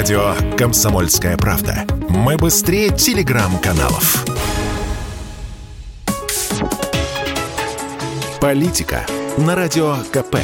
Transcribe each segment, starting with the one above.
Радио «Комсомольская правда». Мы быстрее телеграм-каналов. Политика на Радио КП.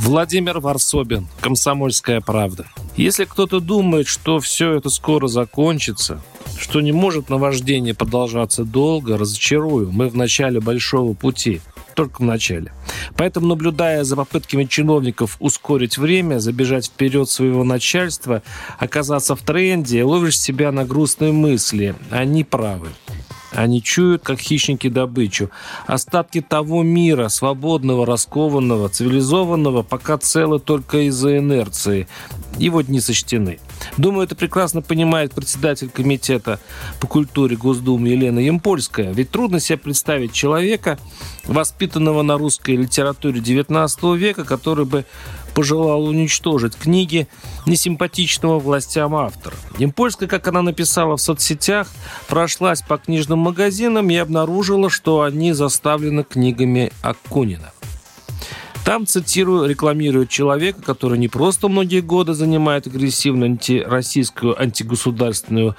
Владимир Варсобин, «Комсомольская правда». Если кто-то думает, что все это скоро закончится, что не может наваждение продолжаться долго, разочарую. Мы в начале большого пути только в начале. Поэтому, наблюдая за попытками чиновников ускорить время, забежать вперед своего начальства, оказаться в тренде, ловишь себя на грустные мысли. Они правы. Они чуют, как хищники, добычу. Остатки того мира, свободного, раскованного, цивилизованного, пока целы только из-за инерции. Его дни сочтены. Думаю, это прекрасно понимает председатель комитета по культуре Госдумы Елена Ямпольская. Ведь трудно себе представить человека, воспитанного на русской литературе XIX века, который бы пожелал уничтожить книги несимпатичного властям автора. Ямпольская, как она написала в соцсетях, прошлась по книжным магазинам и обнаружила, что они заставлены книгами Акунина. Там, цитирую, рекламируют человека, который не просто многие годы занимает агрессивную антироссийскую, антигосударственную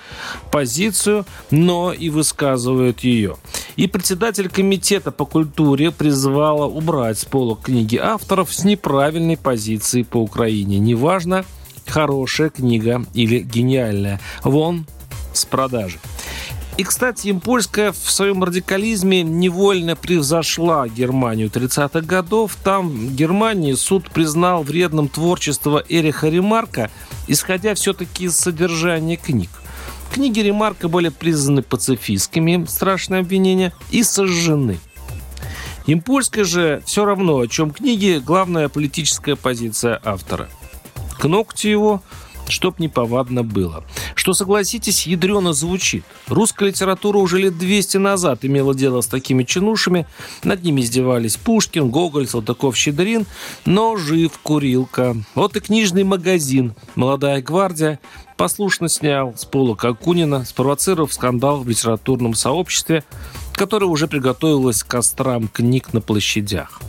позицию, но и высказывает ее. И председатель комитета по культуре призвала убрать с полок книги авторов с неправильной позиции по Украине. Неважно, хорошая книга или гениальная. Вон с продажи. И, кстати, Импольская в своем радикализме невольно превзошла Германию 30-х годов. Там, в Германии, суд признал вредным творчество Эриха Ремарка, исходя все-таки из содержания книг. Книги Ремарка были признаны пацифистскими, страшное обвинение, и сожжены. Импольская же все равно, о чем книги, главная политическая позиция автора. К ногтю его чтоб неповадно было. Что, согласитесь, ядрено звучит. Русская литература уже лет 200 назад имела дело с такими чинушами. Над ними издевались Пушкин, Гоголь, Салтыков-Щедрин. Но жив Курилка. Вот и книжный магазин «Молодая гвардия» послушно снял с пола Акунина, спровоцировав скандал в литературном сообществе, которое уже приготовилось к кострам книг на площадях.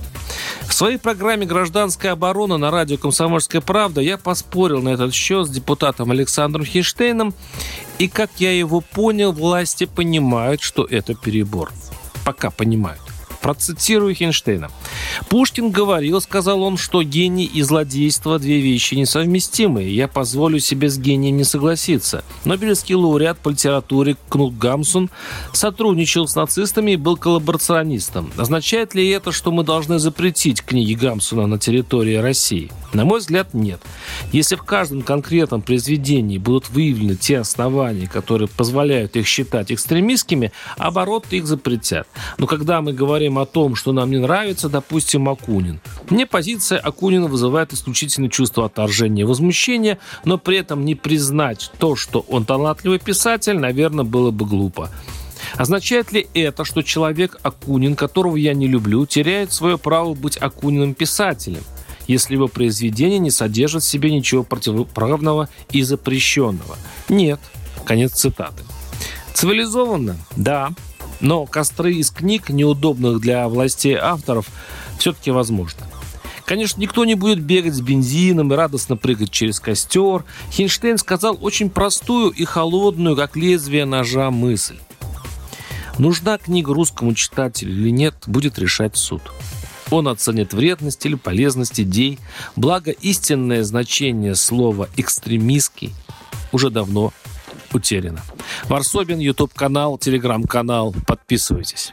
Своей программе «Гражданская оборона» на радио «Комсомольская правда» я поспорил на этот счет с депутатом Александром Хинштейном, и, как я его понял, власти понимают, что это перебор. Пока понимают. Процитирую Хинштейна. Пушкин говорил, сказал он, что гений и злодейство – две вещи несовместимые. Я позволю себе с гением не согласиться. Нобелевский лауреат по литературе Кнут Гамсун сотрудничал с нацистами и был коллаборационистом. Означает ли это, что мы должны запретить книги Гамсуна на территории России? На мой взгляд, нет. Если в каждом конкретном произведении будут выявлены те основания, которые позволяют их считать экстремистскими, оборот их запретят. Но когда мы говорим о том, что нам не нравится, допустим, Акунин. Мне позиция Акунина вызывает исключительно чувство отторжения и возмущения, но при этом не признать то, что он талантливый писатель, наверное, было бы глупо. Означает ли это, что человек Акунин, которого я не люблю, теряет свое право быть Акуниным писателем, если его произведение не содержит в себе ничего противоправного и запрещенного? Нет. Конец цитаты. Цивилизованно? Да. Но костры из книг, неудобных для властей авторов, все-таки возможно. Конечно, никто не будет бегать с бензином и радостно прыгать через костер. Хинштейн сказал очень простую и холодную, как лезвие ножа, мысль. Нужна книга русскому читателю или нет, будет решать суд. Он оценит вредность или полезность идей, благо истинное значение слова «экстремистский» уже давно утеряно. Варсобин, YouTube-канал, Телеграм-канал. Подписывайтесь.